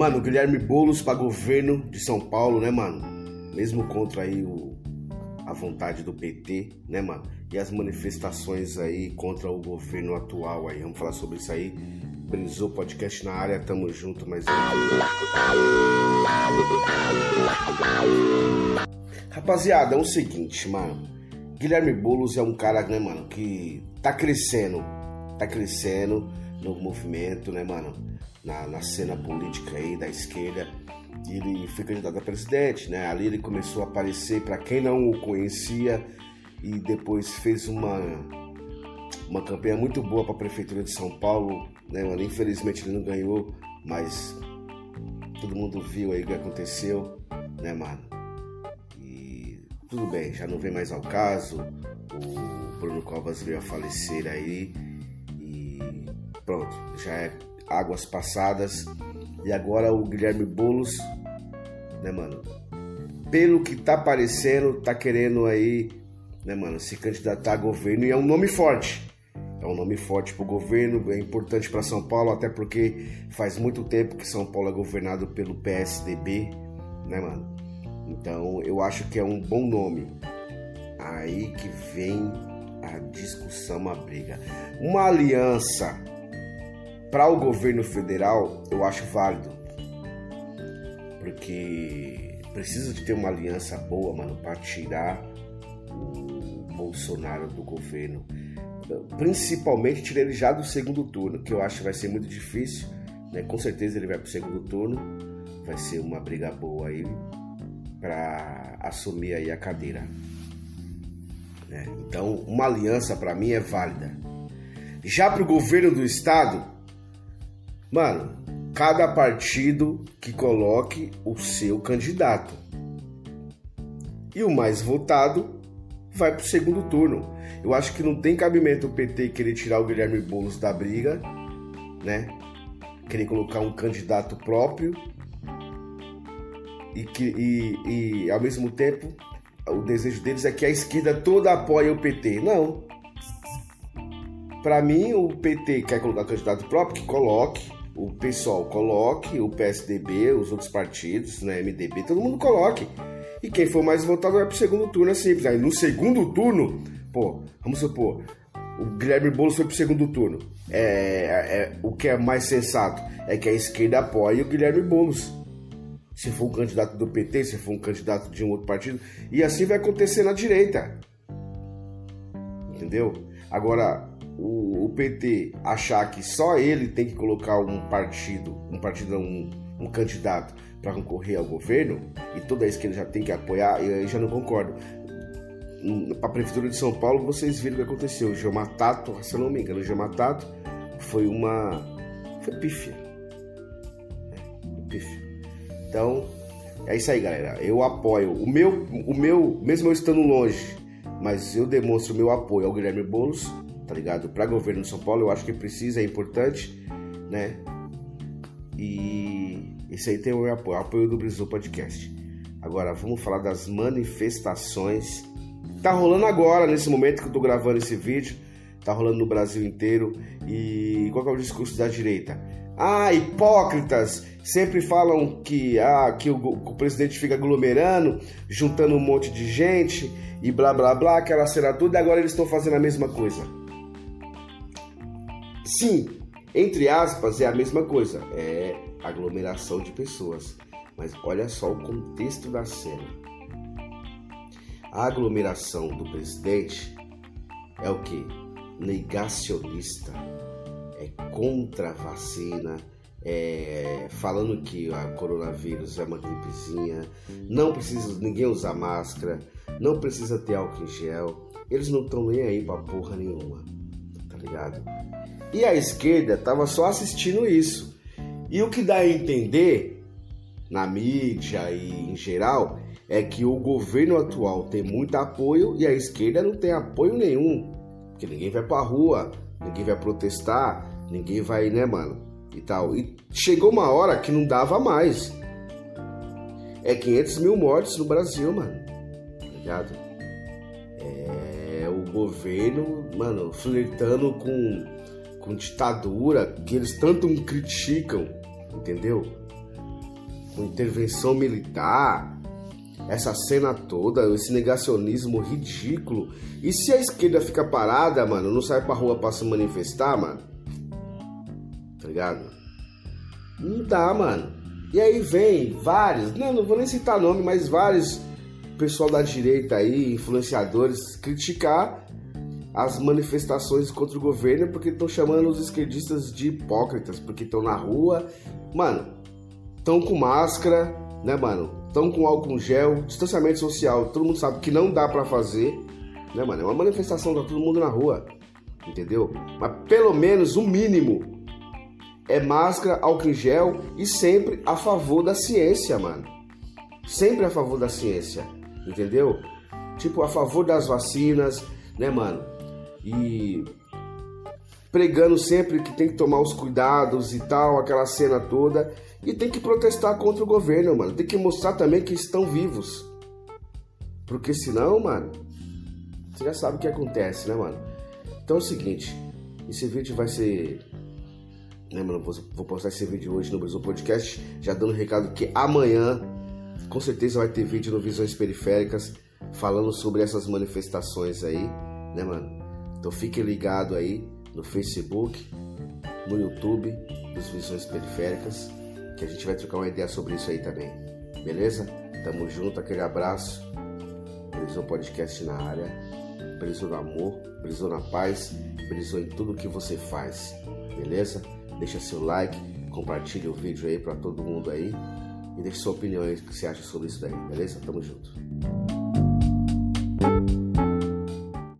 Mano, Guilherme Boulos para governo de São Paulo, né, mano? Mesmo contra aí o, a vontade do PT, né, mano? E as manifestações aí contra o governo atual aí. Vamos falar sobre isso aí. Brisou podcast na área, tamo junto, mas. Rapaziada, é o seguinte, mano. Guilherme Boulos é um cara, né, mano, que tá crescendo. Tá crescendo no movimento, né, mano? Na, na cena política aí da esquerda. Ele foi candidato a presidente, né? Ali ele começou a aparecer para quem não o conhecia e depois fez uma uma campanha muito boa para a prefeitura de São Paulo, né, mano? Infelizmente ele não ganhou, mas todo mundo viu aí o que aconteceu, né, mano? E tudo bem, já não vem mais ao caso. O Bruno Covas veio a falecer aí e pronto, já é águas passadas. E agora o Guilherme Boulos, né, mano? Pelo que tá parecendo, tá querendo aí, né, mano, se candidatar a governo e é um nome forte. É um nome forte para o governo, é importante para São Paulo, até porque faz muito tempo que São Paulo é governado pelo PSDB, né, mano? Então eu acho que é um bom nome. Aí que vem a discussão, a briga. Uma aliança para o governo federal eu acho válido, porque precisa de ter uma aliança boa, mano, para tirar o Bolsonaro do governo principalmente tirar ele já do segundo turno, que eu acho que vai ser muito difícil. Né? Com certeza ele vai para o segundo turno, vai ser uma briga boa aí para assumir aí a cadeira. Né? Então, uma aliança para mim é válida. Já para o governo do estado, mano, cada partido que coloque o seu candidato. E o mais votado vai para o segundo turno. Eu acho que não tem cabimento o PT querer tirar o Guilherme Boulos da briga, né? Querer colocar um candidato próprio e, que, e, e ao mesmo tempo o desejo deles é que a esquerda toda apoie o PT. Não. Para mim, o PT quer colocar candidato próprio, que coloque. O pessoal coloque, o PSDB, os outros partidos, né, MDB, todo mundo coloque. E quem for mais votado vai pro segundo turno, é simples. Aí no segundo turno, pô, vamos supor, o Guilherme Boulos foi pro segundo turno. É, é, o que é mais sensato é que a esquerda apoie o Guilherme Boulos. Se for um candidato do PT, se for um candidato de um outro partido, e assim vai acontecer na direita. Entendeu? Agora, o, o PT achar que só ele tem que colocar um partido, um partido, um, um candidato para concorrer ao governo e toda a esquerda já tem que apoiar, eu já não concordo. Para a Prefeitura de São Paulo, vocês viram o que aconteceu. O Geomatato, se eu não me engano, o Geomatato foi uma. Foi pífia. É, pífia. Então, é isso aí, galera. Eu apoio. O meu, o meu, mesmo eu estando longe, mas eu demonstro meu apoio ao Guilherme Boulos, tá ligado? Para governo de São Paulo, eu acho que precisa, é importante, né? E esse aí tem o apoio, o apoio do Brasil Podcast. Agora vamos falar das manifestações. Tá rolando agora, nesse momento que eu tô gravando esse vídeo. Tá rolando no Brasil inteiro. E qual é o discurso da direita? Ah, hipócritas! Sempre falam que, ah, que o, o presidente fica aglomerando, juntando um monte de gente e blá blá blá, aquela cena toda, e agora eles estão fazendo a mesma coisa. Sim, entre aspas, é a mesma coisa. É aglomeração de pessoas. Mas olha só o contexto da cena. A aglomeração do presidente é o que? Negacionista, é contra a vacina, é, falando que a coronavírus é uma gripezinha, não precisa ninguém usar máscara, não precisa ter álcool em gel, eles não estão nem aí pra porra nenhuma, tá ligado? E a esquerda tava só assistindo isso. E o que dá a entender na mídia e em geral é que o governo atual tem muito apoio e a esquerda não tem apoio nenhum. Porque ninguém vai pra rua, ninguém vai protestar, ninguém vai, né, mano? E tal. E chegou uma hora que não dava mais. É 500 mil mortes no Brasil, mano. Tá ligado? É o governo, mano, flertando com, com ditadura, que eles tanto criticam entendeu? com intervenção militar, essa cena toda, esse negacionismo ridículo. E se a esquerda fica parada, mano, não sai pra rua pra se manifestar, mano? Tá ligado? Não dá, mano. E aí vem vários, não, não vou nem citar nome, mas vários pessoal da direita aí, influenciadores, criticar as manifestações contra o governo porque estão chamando os esquerdistas de hipócritas, porque estão na rua, mano, estão com máscara, né, mano? Estão com álcool gel, distanciamento social, todo mundo sabe que não dá para fazer, né, mano? É uma manifestação, tá todo mundo na rua, entendeu? Mas pelo menos o mínimo é máscara, álcool gel e sempre a favor da ciência, mano. Sempre a favor da ciência, entendeu? Tipo, a favor das vacinas, né, mano? E pregando sempre que tem que tomar os cuidados e tal, aquela cena toda. E tem que protestar contra o governo, mano. Tem que mostrar também que estão vivos. Porque senão, mano, você já sabe o que acontece, né, mano? Então é o seguinte, esse vídeo vai ser né, mano? Vou, postar esse vídeo hoje no Brasil Podcast, já dando um recado que amanhã, com certeza, vai ter vídeo no Visões Periféricas falando sobre essas manifestações aí, né, mano? Então fiquem ligados aí no Facebook, no YouTube dos Visões Periféricas, que a gente vai trocar uma ideia sobre isso aí também. Beleza? Tamo junto, aquele abraço. Brisou Podcast na área. Brisou no amor, brisou na paz, brisou em tudo que você faz. Beleza? Deixa seu like, compartilhe o vídeo aí para todo mundo aí e deixe sua opinião aí, o que você acha sobre isso daí, beleza? Tamo junto.